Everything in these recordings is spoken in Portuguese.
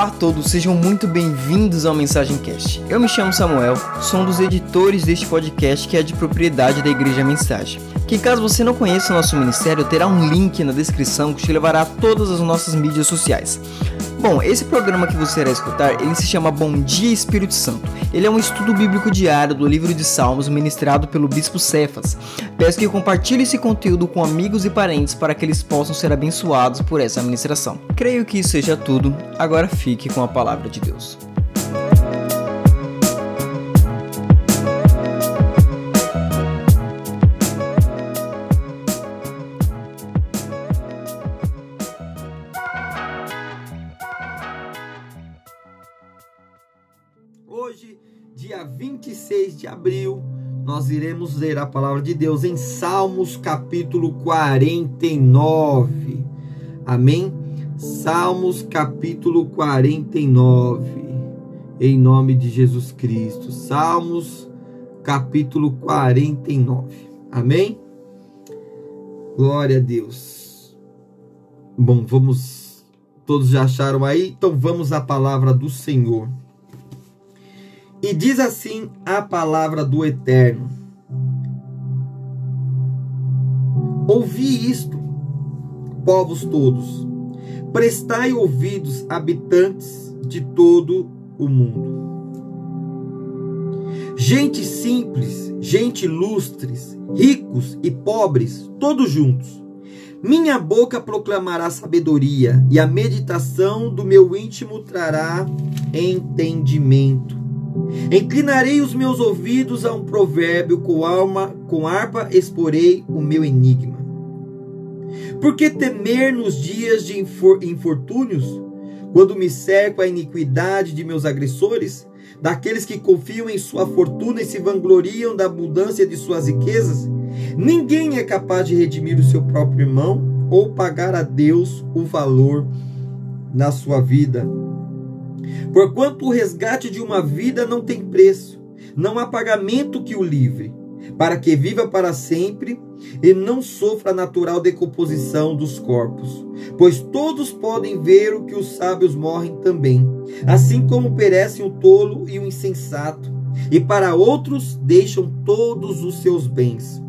Olá, a todos, sejam muito bem-vindos ao Mensagem Cast. Eu me chamo Samuel, sou um dos editores deste podcast que é de propriedade da Igreja Mensagem. Que caso você não conheça o nosso ministério, terá um link na descrição que te levará a todas as nossas mídias sociais. Bom, esse programa que você irá escutar, ele se chama Bom Dia Espírito Santo. Ele é um estudo bíblico diário do livro de Salmos ministrado pelo Bispo Cefas. Peço que compartilhe esse conteúdo com amigos e parentes para que eles possam ser abençoados por essa ministração. Creio que isso seja tudo. Agora fique com a palavra de Deus. 26 de abril, nós iremos ler a palavra de Deus em Salmos capítulo 49. Amém? Salmos capítulo 49. Em nome de Jesus Cristo. Salmos capítulo 49. Amém? Glória a Deus. Bom, vamos. Todos já acharam aí? Então vamos à palavra do Senhor. E diz assim a palavra do Eterno: Ouvi isto, povos todos, prestai ouvidos, habitantes de todo o mundo. Gente simples, gente ilustres, ricos e pobres, todos juntos. Minha boca proclamará sabedoria, e a meditação do meu íntimo trará entendimento. Inclinarei os meus ouvidos a um provérbio, com alma, com harpa exporei o meu enigma. Por que temer nos dias de infortúnios, quando me cerco a iniquidade de meus agressores, daqueles que confiam em sua fortuna e se vangloriam da abundância de suas riquezas? Ninguém é capaz de redimir o seu próprio irmão ou pagar a Deus o valor na sua vida. Porquanto o resgate de uma vida não tem preço, não há pagamento que o livre, para que viva para sempre e não sofra a natural decomposição dos corpos. Pois todos podem ver o que os sábios morrem também, assim como perecem o tolo e o insensato, e para outros deixam todos os seus bens.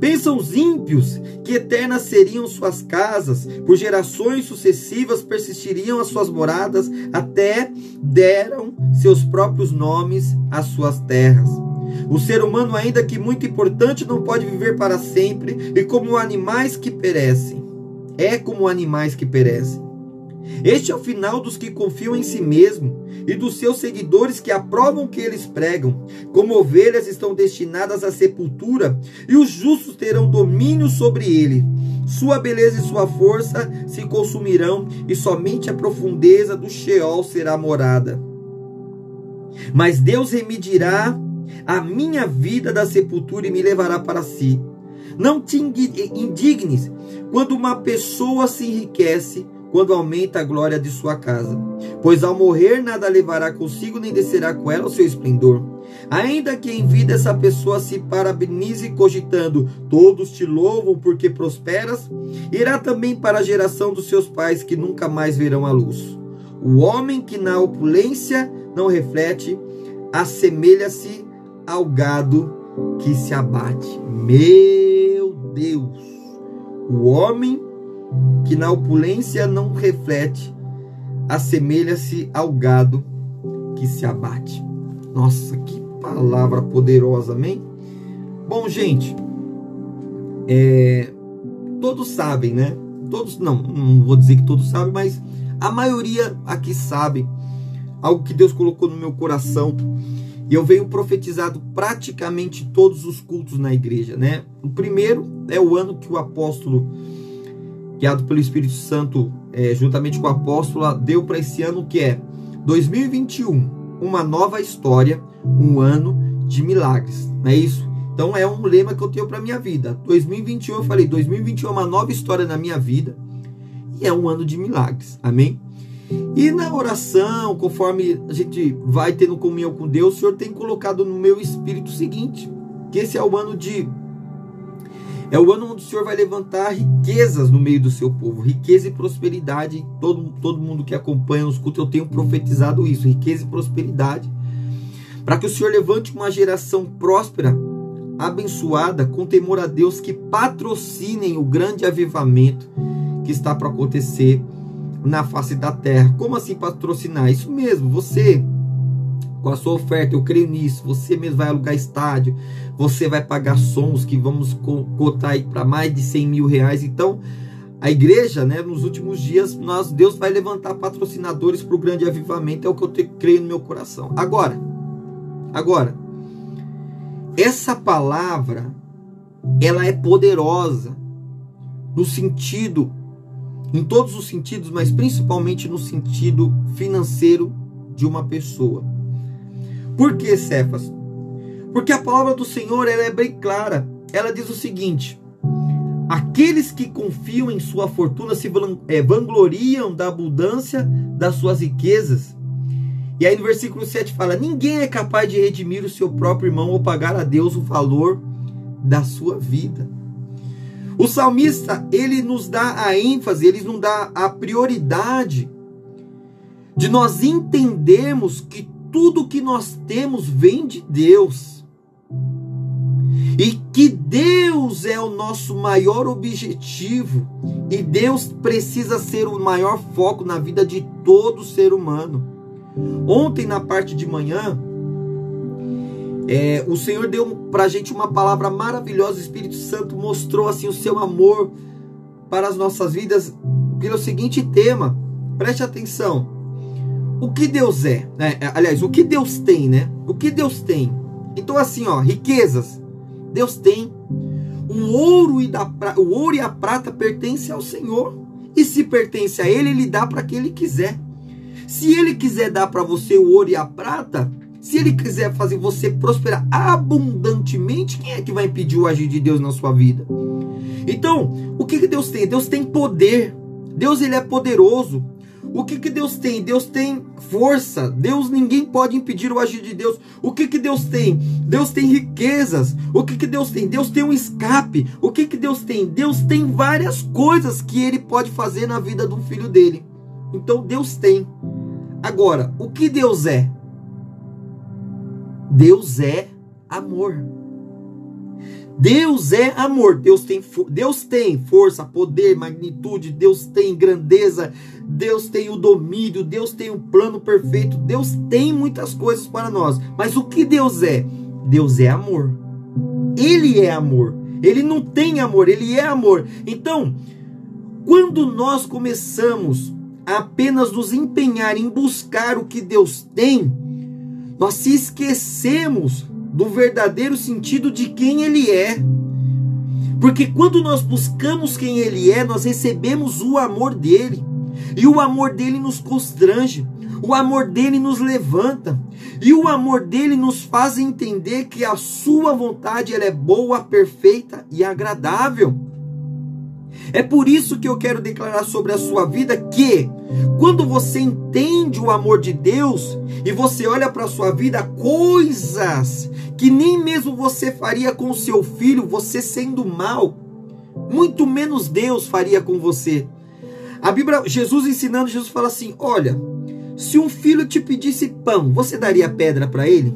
Pensam os ímpios que eternas seriam suas casas, por gerações sucessivas persistiriam as suas moradas, até deram seus próprios nomes às suas terras. O ser humano, ainda que muito importante, não pode viver para sempre, e como animais que perecem. É como animais que perecem. Este é o final dos que confiam em si mesmo e dos seus seguidores que aprovam o que eles pregam. Como ovelhas estão destinadas à sepultura e os justos terão domínio sobre ele. Sua beleza e sua força se consumirão e somente a profundeza do Sheol será morada. Mas Deus remedirá a minha vida da sepultura e me levará para si. Não te indignes quando uma pessoa se enriquece quando aumenta a glória de sua casa. Pois ao morrer nada levará consigo, nem descerá com ela o seu esplendor. Ainda que em vida essa pessoa se parabenize cogitando, todos te louvam porque prosperas, irá também para a geração dos seus pais que nunca mais verão a luz. O homem que na opulência não reflete, assemelha-se ao gado que se abate. Meu Deus! O homem que na opulência não reflete, assemelha-se ao gado que se abate. Nossa, que palavra poderosa, amém? Bom, gente, é, todos sabem, né? Todos, não, não vou dizer que todos sabem, mas a maioria aqui sabe algo que Deus colocou no meu coração. E eu venho profetizado praticamente todos os cultos na igreja, né? O primeiro é o ano que o apóstolo guiado pelo Espírito Santo, é, juntamente com a apóstola, deu para esse ano que é 2021, uma nova história, um ano de milagres. Não é isso? Então é um lema que eu tenho para minha vida. 2021, eu falei, 2021 é uma nova história na minha vida e é um ano de milagres. Amém? E na oração, conforme a gente vai tendo comunhão com Deus, o Senhor tem colocado no meu espírito o seguinte: que esse é o ano de É o ano onde o Senhor vai levantar riquezas no meio do seu povo, riqueza e prosperidade. Todo, todo mundo que acompanha os cultos, eu tenho profetizado isso: riqueza e prosperidade. Para que o Senhor levante uma geração próspera, abençoada, com temor a Deus, que patrocinem o grande avivamento que está para acontecer na face da terra. Como assim patrocinar? Isso mesmo, você com a sua oferta, eu creio nisso. Você mesmo vai alugar estádio, você vai pagar sons que vamos cotar aí para mais de 100 mil reais. Então, a igreja, né, nos últimos dias, nós, Deus vai levantar patrocinadores para o grande avivamento, é o que eu te, creio no meu coração. Agora, agora, essa palavra, ela é poderosa no sentido, em todos os sentidos, mas principalmente no sentido financeiro de uma pessoa. Por que, Cefas? Porque a palavra do Senhor ela é bem clara. Ela diz o seguinte: Aqueles que confiam em sua fortuna se é, vangloriam da abundância das suas riquezas. E aí no versículo 7 fala: Ninguém é capaz de redimir o seu próprio irmão ou pagar a Deus o valor da sua vida. O salmista, ele nos dá a ênfase, ele nos dá a prioridade de nós entendermos que tudo que nós temos vem de Deus. E que Deus é o nosso maior objetivo. E Deus precisa ser o maior foco na vida de todo ser humano. Ontem, na parte de manhã, é, o Senhor deu para gente uma palavra maravilhosa. O Espírito Santo mostrou assim o seu amor para as nossas vidas pelo seguinte tema. Preste atenção o que Deus é, né? É, aliás, o que Deus tem, né? O que Deus tem. Então, assim, ó, riquezas. Deus tem. O ouro, e da, o ouro e a prata pertencem ao Senhor. E se pertence a Ele, Ele dá para quem Ele quiser. Se Ele quiser dar para você o ouro e a prata, se Ele quiser fazer você prosperar abundantemente, quem é que vai impedir o agir de Deus na sua vida? Então, o que, que Deus tem? Deus tem poder. Deus ele é poderoso. O que, que Deus tem? Deus tem força. Deus ninguém pode impedir o agir de Deus. O que, que Deus tem? Deus tem riquezas. O que, que Deus tem? Deus tem um escape. O que, que Deus tem? Deus tem várias coisas que ele pode fazer na vida do filho dele. Então Deus tem. Agora, o que Deus é? Deus é amor. Deus é amor, Deus tem, Deus tem força, poder, magnitude, Deus tem grandeza, Deus tem o domínio, Deus tem o plano perfeito, Deus tem muitas coisas para nós. Mas o que Deus é? Deus é amor. Ele é amor. Ele não tem amor, ele é amor. Então, quando nós começamos a apenas nos empenhar em buscar o que Deus tem, nós se esquecemos do verdadeiro sentido de quem ele é. Porque quando nós buscamos quem ele é, nós recebemos o amor dele. E o amor dele nos constrange. O amor dele nos levanta. E o amor dele nos faz entender que a sua vontade ela é boa, perfeita e agradável. É por isso que eu quero declarar sobre a sua vida que quando você entende o amor de Deus e você olha para a sua vida, coisas que nem mesmo você faria com seu filho, você sendo mal, muito menos Deus faria com você. A Bíblia, Jesus ensinando, Jesus fala assim: Olha, se um filho te pedisse pão, você daria pedra para ele?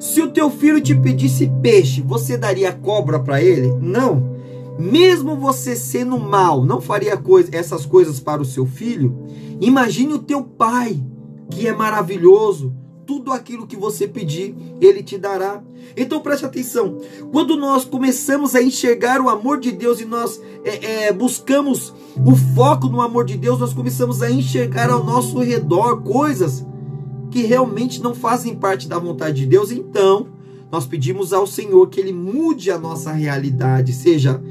Se o teu filho te pedisse peixe, você daria cobra para ele? Não. Mesmo você sendo mal, não faria coisa, essas coisas para o seu filho? Imagine o teu pai, que é maravilhoso, tudo aquilo que você pedir, ele te dará. Então preste atenção: quando nós começamos a enxergar o amor de Deus e nós é, é, buscamos o foco no amor de Deus, nós começamos a enxergar ao nosso redor coisas que realmente não fazem parte da vontade de Deus. Então, nós pedimos ao Senhor que Ele mude a nossa realidade, seja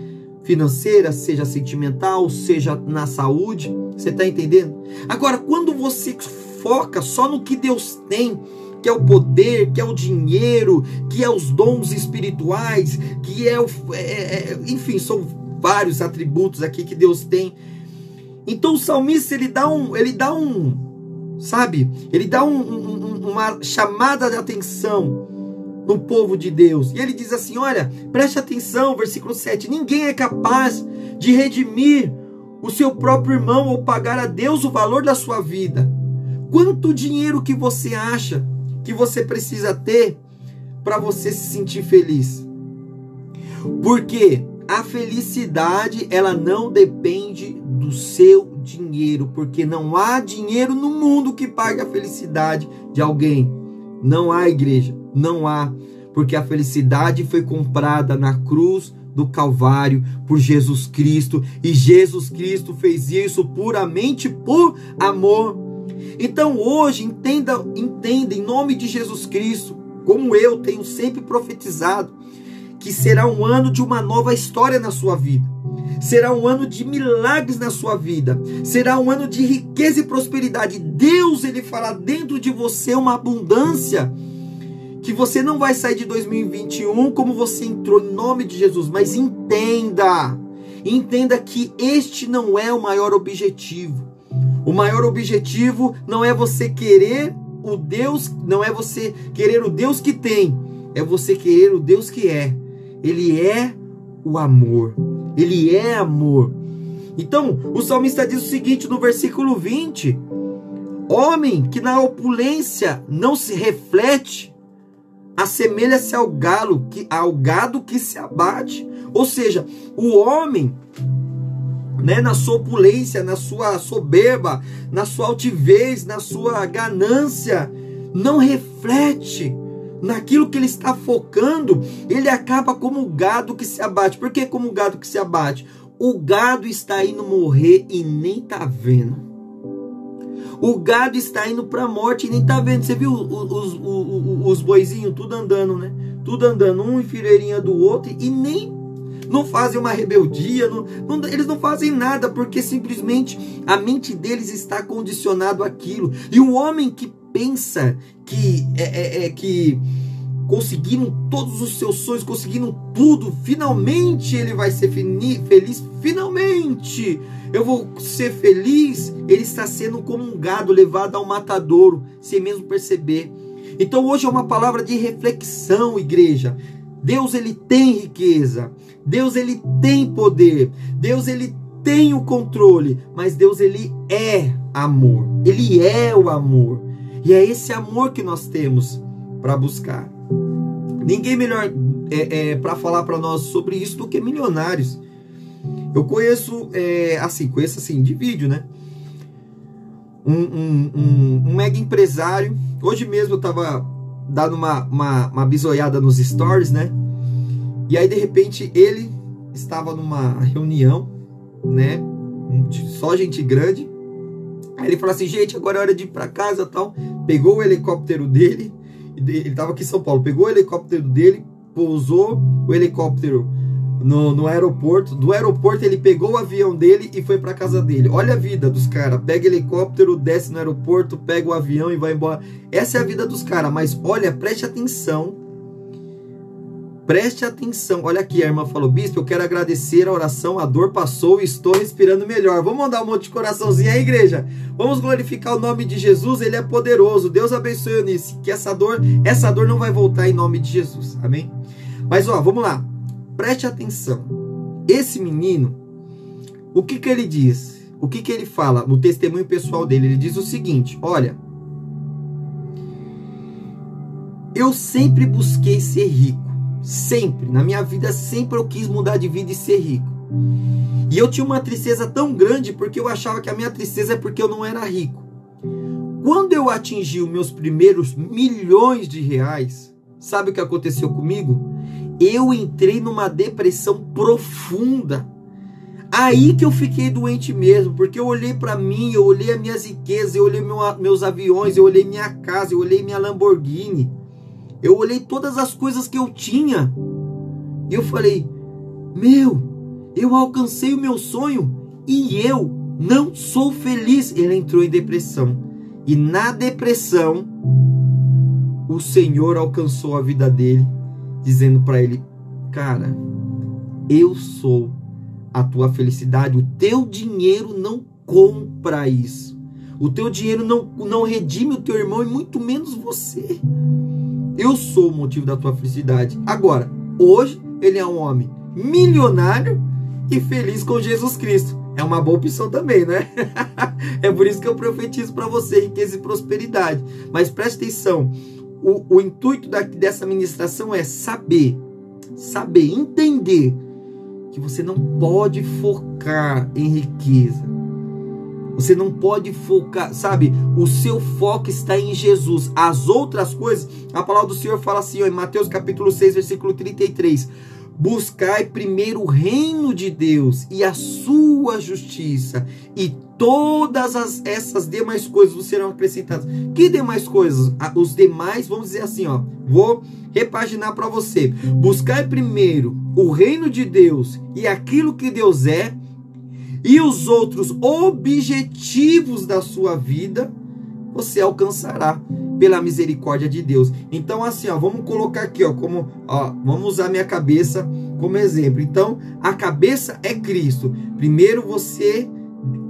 financeira, seja sentimental, seja na saúde. Você está entendendo? Agora, quando você foca só no que Deus tem, que é o poder, que é o dinheiro, que é os dons espirituais, que é o. É, é, é, enfim, são vários atributos aqui que Deus tem. Então o salmista ele dá um. Ele dá um. Sabe? Ele dá um, um, uma chamada de atenção no povo de Deus. E ele diz assim: olha, preste atenção, versículo 7: ninguém é capaz de redimir o seu próprio irmão ou pagar a Deus o valor da sua vida. Quanto dinheiro que você acha que você precisa ter para você se sentir feliz? Porque a felicidade ela não depende do seu dinheiro, porque não há dinheiro no mundo que pague a felicidade de alguém. Não há igreja, não há, porque a felicidade foi comprada na cruz do Calvário por Jesus Cristo e Jesus Cristo fez isso puramente por amor. Então hoje entenda, entenda em nome de Jesus Cristo, como eu tenho sempre profetizado, que será um ano de uma nova história na sua vida. Será um ano de milagres na sua vida. Será um ano de riqueza e prosperidade. Deus ele fará dentro de você uma abundância que você não vai sair de 2021 como você entrou em nome de Jesus, mas entenda, entenda que este não é o maior objetivo. O maior objetivo não é você querer o Deus, não é você querer o Deus que tem, é você querer o Deus que é. Ele é o amor. Ele é amor. Então, o salmista diz o seguinte no versículo 20: Homem que na opulência não se reflete, assemelha-se ao galo, que, ao gado que se abate. Ou seja, o homem, né, na sua opulência, na sua soberba, na sua altivez, na sua ganância, não reflete naquilo que ele está focando, ele acaba como o gado que se abate. Por que como o gado que se abate? O gado está indo morrer e nem tá vendo. O gado está indo para a morte e nem tá vendo. Você viu os, os, os, os boizinhos tudo andando, né? Tudo andando, um em fileirinha do outro e nem não fazem uma rebeldia, não, não, eles não fazem nada porque simplesmente a mente deles está condicionado àquilo. E um homem que pensa que é, é, é que conseguiram todos os seus sonhos, conseguiram tudo, finalmente ele vai ser feliz, finalmente eu vou ser feliz. Ele está sendo como um gado levado ao matadouro, sem mesmo perceber. Então hoje é uma palavra de reflexão, igreja. Deus ele tem riqueza, Deus ele tem poder, Deus ele tem o controle, mas Deus ele é amor. Ele é o amor. E é esse amor que nós temos para buscar. Ninguém melhor é, é para falar para nós sobre isso do que milionários. Eu conheço, é, assim, conheço assim, de vídeo, né? Um, um, um, um mega empresário. Hoje mesmo eu tava dando uma, uma, uma bisoiada nos stories, né? E aí, de repente, ele estava numa reunião, né? Só gente grande. Aí ele falou assim, gente, agora é hora de ir para casa tal. Pegou o helicóptero dele ele estava aqui em São Paulo, pegou o helicóptero dele, pousou o helicóptero no, no aeroporto. Do aeroporto ele pegou o avião dele e foi para casa dele. Olha a vida dos caras. Pega helicóptero, desce no aeroporto, pega o avião e vai embora. Essa é a vida dos caras. Mas olha, preste atenção Preste atenção. Olha aqui, a irmã falou: Bispo, eu quero agradecer a oração, a dor passou e estou respirando melhor. Vamos mandar um monte de coraçãozinho aí, igreja. Vamos glorificar o nome de Jesus, ele é poderoso. Deus abençoe Eunice, que essa dor, essa dor não vai voltar em nome de Jesus. Amém? Mas ó, vamos lá. Preste atenção. Esse menino, o que que ele diz? O que que ele fala no testemunho pessoal dele? Ele diz o seguinte: Olha, eu sempre busquei ser rico Sempre, na minha vida, sempre eu quis mudar de vida e ser rico. E eu tinha uma tristeza tão grande porque eu achava que a minha tristeza é porque eu não era rico. Quando eu atingi os meus primeiros milhões de reais, sabe o que aconteceu comigo? Eu entrei numa depressão profunda. Aí que eu fiquei doente mesmo, porque eu olhei para mim, eu olhei as minhas riquezas, eu olhei meu, meus aviões, eu olhei minha casa, eu olhei minha Lamborghini. Eu olhei todas as coisas que eu tinha e eu falei: Meu, eu alcancei o meu sonho e eu não sou feliz. Ele entrou em depressão. E na depressão, o Senhor alcançou a vida dele, dizendo para ele: Cara, eu sou a tua felicidade. O teu dinheiro não compra isso. O teu dinheiro não, não redime o teu irmão e muito menos você. Eu sou o motivo da tua felicidade. Agora, hoje ele é um homem milionário e feliz com Jesus Cristo. É uma boa opção também, né? é por isso que eu profetizo para você riqueza e prosperidade. Mas preste atenção, o, o intuito da, dessa ministração é saber, saber, entender que você não pode focar em riqueza. Você não pode focar, sabe? O seu foco está em Jesus. As outras coisas, a palavra do Senhor fala assim, ó, em Mateus capítulo 6, versículo 33. Buscai primeiro o reino de Deus e a sua justiça, e todas as, essas demais coisas serão acrescentadas. Que demais coisas? Os demais, vamos dizer assim, ó. Vou repaginar para você. Buscai primeiro o reino de Deus e aquilo que Deus é, e os outros objetivos da sua vida, você alcançará pela misericórdia de Deus. Então, assim, ó, vamos colocar aqui, ó, como, ó, vamos usar minha cabeça como exemplo. Então, a cabeça é Cristo. Primeiro você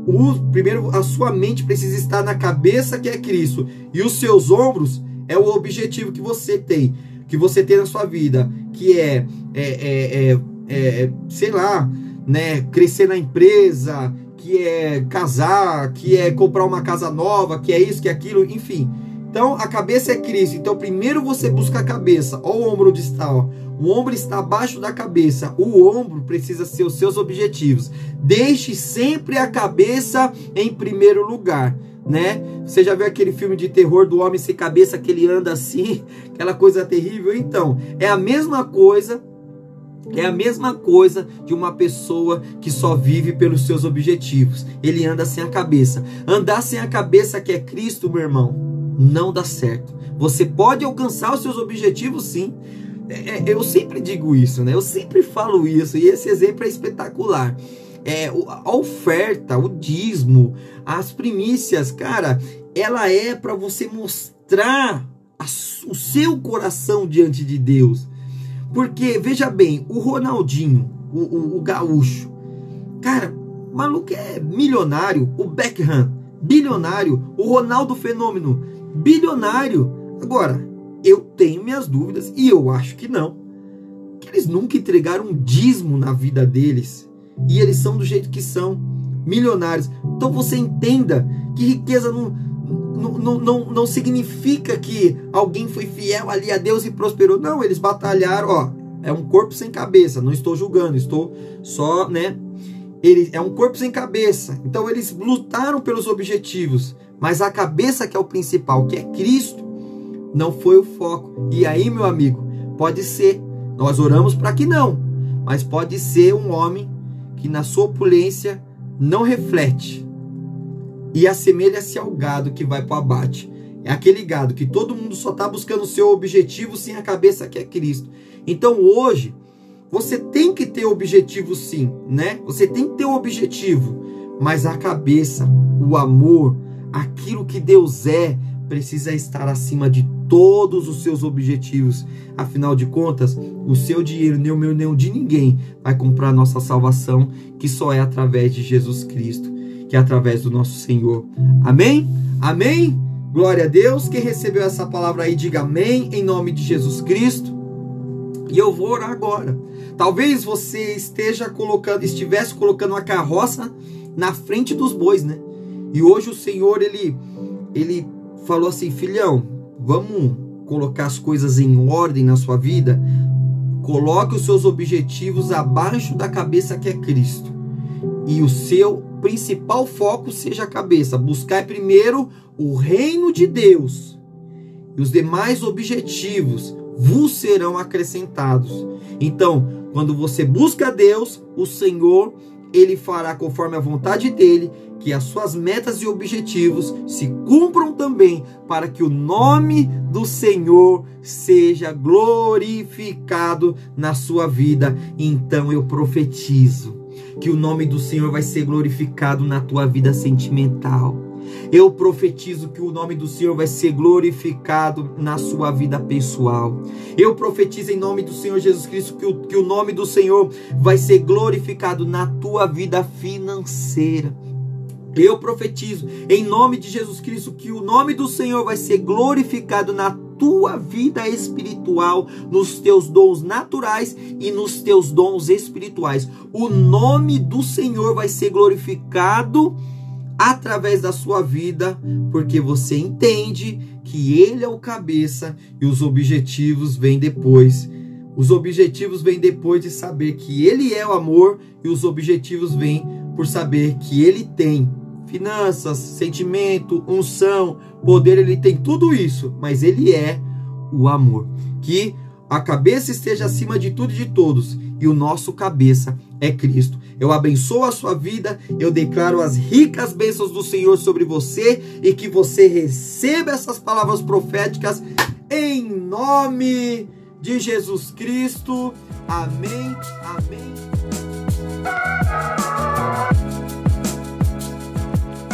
o, primeiro a sua mente precisa estar na cabeça que é Cristo e os seus ombros é o objetivo que você tem, que você tem na sua vida, que é, é, é, é, é sei lá, né, crescer na empresa, que é casar, que é comprar uma casa nova, que é isso, que é aquilo, enfim. Então a cabeça é Cristo. Então primeiro você busca a cabeça. Olha o ombro onde está. Ó. O ombro está abaixo da cabeça. O ombro precisa ser os seus objetivos. Deixe sempre a cabeça em primeiro lugar. Né? Você já viu aquele filme de terror do homem sem cabeça que ele anda assim, aquela coisa terrível? Então, é a mesma coisa é a mesma coisa de uma pessoa que só vive pelos seus objetivos. Ele anda sem a cabeça. Andar sem a cabeça que é Cristo, meu irmão, não dá certo. Você pode alcançar os seus objetivos sim. É, é, eu sempre digo isso, né? Eu sempre falo isso e esse exemplo é espetacular. É, a oferta, o dízimo, as primícias, cara, ela é para você mostrar a, o seu coração diante de Deus. Porque, veja bem, o Ronaldinho, o, o, o gaúcho, cara, o maluco é milionário, o Beckham, bilionário, o Ronaldo Fenômeno, bilionário. Agora, eu tenho minhas dúvidas e eu acho que não. Que eles nunca entregaram um dízimo na vida deles. E eles são do jeito que são, milionários. Então você entenda que riqueza não, não, não, não significa que alguém foi fiel ali a Deus e prosperou. Não, eles batalharam, ó. É um corpo sem cabeça. Não estou julgando, estou só, né? Ele é um corpo sem cabeça. Então eles lutaram pelos objetivos. Mas a cabeça que é o principal, que é Cristo, não foi o foco. E aí, meu amigo, pode ser, nós oramos para que não, mas pode ser um homem que na sua opulência não reflete e assemelha-se ao gado que vai para o abate. É aquele gado que todo mundo só está buscando o seu objetivo sem a cabeça que é Cristo. Então hoje, você tem que ter objetivo sim, né? Você tem que ter um objetivo, mas a cabeça, o amor, aquilo que Deus é precisa estar acima de todos os seus objetivos. Afinal de contas, o seu dinheiro, nem o meu, nem o de ninguém, vai comprar nossa salvação, que só é através de Jesus Cristo, que é através do nosso Senhor. Amém? Amém? Glória a Deus. Quem recebeu essa palavra aí, diga amém, em nome de Jesus Cristo. E eu vou orar agora. Talvez você esteja colocando, estivesse colocando uma carroça na frente dos bois, né? E hoje o Senhor ele ele falou assim, filhão, vamos colocar as coisas em ordem na sua vida. Coloque os seus objetivos abaixo da cabeça que é Cristo. E o seu principal foco seja a cabeça. Buscar primeiro o reino de Deus. E os demais objetivos vos serão acrescentados. Então, quando você busca Deus, o Senhor ele fará conforme a vontade dele, que as suas metas e objetivos se cumpram também, para que o nome do Senhor seja glorificado na sua vida. Então eu profetizo que o nome do Senhor vai ser glorificado na tua vida sentimental eu profetizo que o nome do Senhor vai ser glorificado na sua vida pessoal. Eu profetizo em nome do Senhor Jesus Cristo que o, que o nome do Senhor vai ser glorificado na tua vida financeira. Eu profetizo em nome de Jesus Cristo que o nome do Senhor vai ser glorificado na tua vida espiritual, nos teus dons naturais e nos teus dons espirituais. O nome do Senhor vai ser glorificado através da sua vida, porque você entende que Ele é o cabeça e os objetivos vêm depois. Os objetivos vêm depois de saber que Ele é o amor e os objetivos vêm por saber que Ele tem finanças, sentimento, unção, poder, Ele tem tudo isso, mas Ele é o amor. Que a cabeça esteja acima de tudo e de todos e o nosso cabeça é Cristo. Eu abençoo a sua vida, eu declaro as ricas bênçãos do Senhor sobre você e que você receba essas palavras proféticas em nome de Jesus Cristo. Amém. Amém.